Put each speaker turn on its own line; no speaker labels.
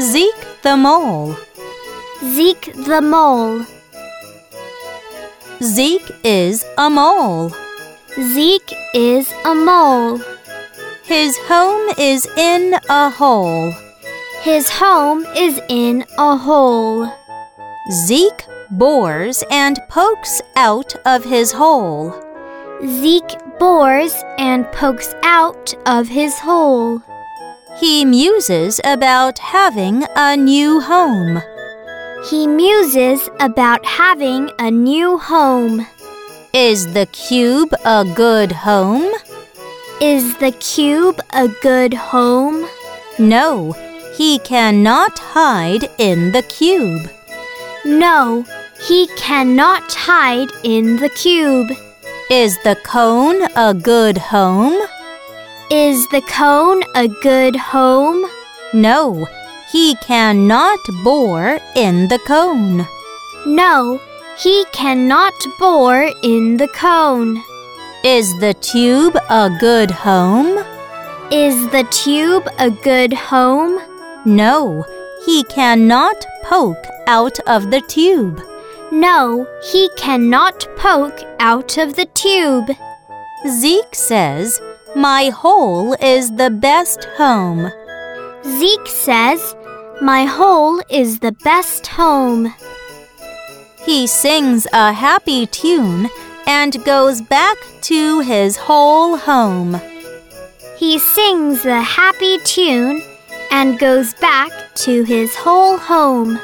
Zeke the mole.
Zeke the mole.
Zeke is a mole.
Zeke is a mole.
His home is in a hole.
His home is in a hole.
Zeke bores and pokes out of his hole.
Zeke bores and pokes out of his hole.
He muses about having a new home.
He muses about having a new home.
Is the cube a good home?
Is the cube a good home?
No, he cannot hide in the cube.
No, he cannot hide in the cube.
Is the cone a good home?
The cone a good home?
No, he cannot bore in the cone.
No, he cannot bore in the cone.
Is the tube a good home?
Is the tube a good home?
No, he cannot poke out of the tube.
No, he cannot poke out of the tube.
Zeke says, My hole is the best home.
Zeke says, My hole is the best home.
He sings a happy tune and goes back to his whole home.
He sings a happy tune and goes back to his whole home.